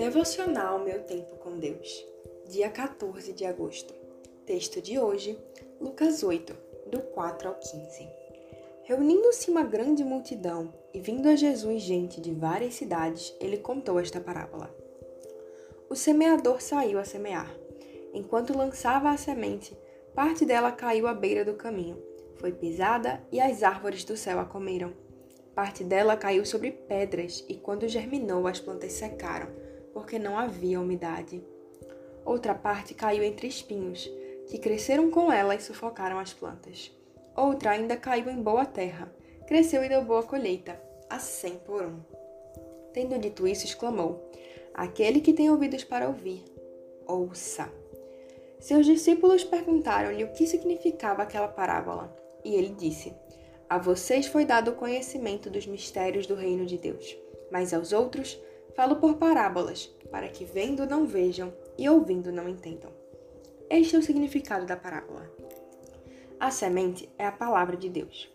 Devocional Meu Tempo com Deus, dia 14 de agosto. Texto de hoje, Lucas 8, do 4 ao 15. Reunindo-se uma grande multidão e vindo a Jesus gente de várias cidades, ele contou esta parábola. O semeador saiu a semear. Enquanto lançava a semente, parte dela caiu à beira do caminho, foi pisada e as árvores do céu a comeram. Parte dela caiu sobre pedras e, quando germinou, as plantas secaram porque não havia umidade. Outra parte caiu entre espinhos, que cresceram com ela e sufocaram as plantas. Outra ainda caiu em boa terra, cresceu e deu boa colheita, a cem por um. Tendo dito isso, exclamou: Aquele que tem ouvidos para ouvir, ouça. Seus discípulos perguntaram-lhe o que significava aquela parábola, e ele disse: A vocês foi dado o conhecimento dos mistérios do reino de Deus, mas aos outros Falo por parábolas, para que vendo não vejam e ouvindo não entendam. Este é o significado da parábola. A semente é a palavra de Deus.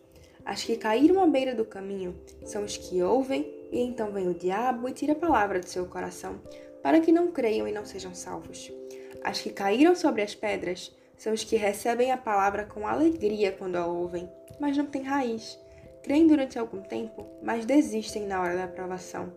As que caíram à beira do caminho são os que ouvem, e então vem o diabo e tira a palavra do seu coração, para que não creiam e não sejam salvos. As que caíram sobre as pedras são os que recebem a palavra com alegria quando a ouvem, mas não têm raiz. Creem durante algum tempo, mas desistem na hora da aprovação.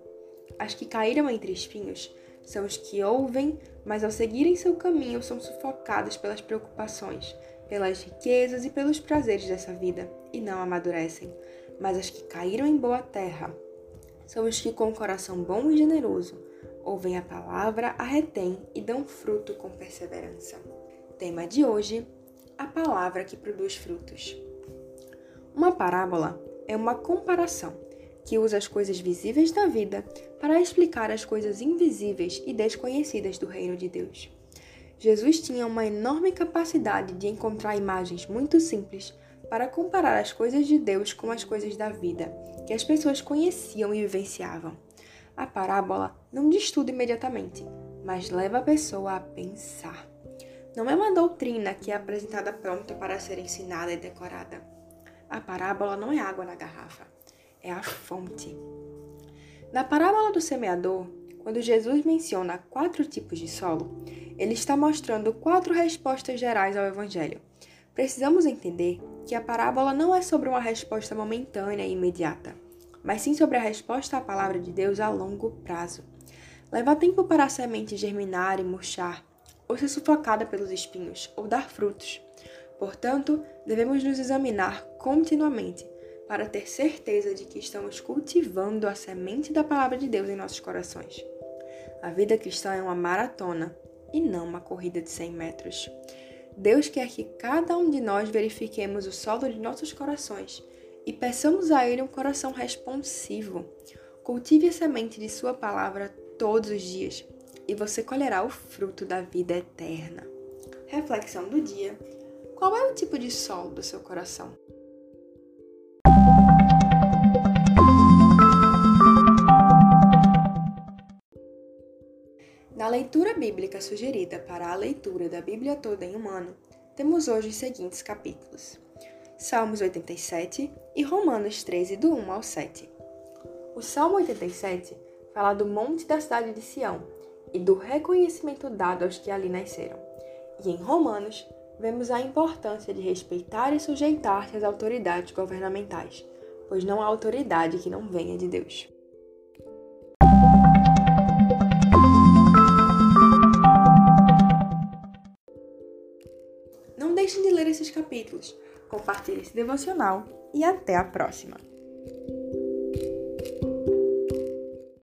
As que caíram entre espinhos são os que ouvem, mas ao seguirem seu caminho são sufocados pelas preocupações, pelas riquezas e pelos prazeres dessa vida, e não amadurecem. Mas as que caíram em boa terra são os que, com um coração bom e generoso, ouvem a palavra, a retêm e dão fruto com perseverança. Tema de hoje: a palavra que produz frutos. Uma parábola é uma comparação que usa as coisas visíveis da vida para explicar as coisas invisíveis e desconhecidas do reino de Deus. Jesus tinha uma enorme capacidade de encontrar imagens muito simples para comparar as coisas de Deus com as coisas da vida, que as pessoas conheciam e vivenciavam. A parábola não diz tudo imediatamente, mas leva a pessoa a pensar. Não é uma doutrina que é apresentada pronta para ser ensinada e decorada. A parábola não é água na garrafa é a fonte. Na parábola do semeador, quando Jesus menciona quatro tipos de solo, ele está mostrando quatro respostas gerais ao Evangelho. Precisamos entender que a parábola não é sobre uma resposta momentânea e imediata, mas sim sobre a resposta à palavra de Deus a longo prazo. Leva tempo para a semente germinar e murchar, ou ser sufocada pelos espinhos, ou dar frutos. Portanto, devemos nos examinar continuamente para ter certeza de que estamos cultivando a semente da palavra de Deus em nossos corações. A vida cristã é uma maratona e não uma corrida de 100 metros. Deus quer que cada um de nós verifiquemos o solo de nossos corações e peçamos a Ele um coração responsivo. Cultive a semente de Sua palavra todos os dias e você colherá o fruto da vida eterna. Reflexão do dia: Qual é o tipo de solo do seu coração? Na leitura bíblica sugerida para a leitura da Bíblia toda em um ano, temos hoje os seguintes capítulos: Salmos 87 e Romanos 13, do 1 ao 7. O Salmo 87 fala do monte da cidade de Sião e do reconhecimento dado aos que ali nasceram. E em Romanos, vemos a importância de respeitar e sujeitar-se às autoridades governamentais, pois não há autoridade que não venha de Deus. Esses capítulos, compartilhe esse devocional e até a próxima!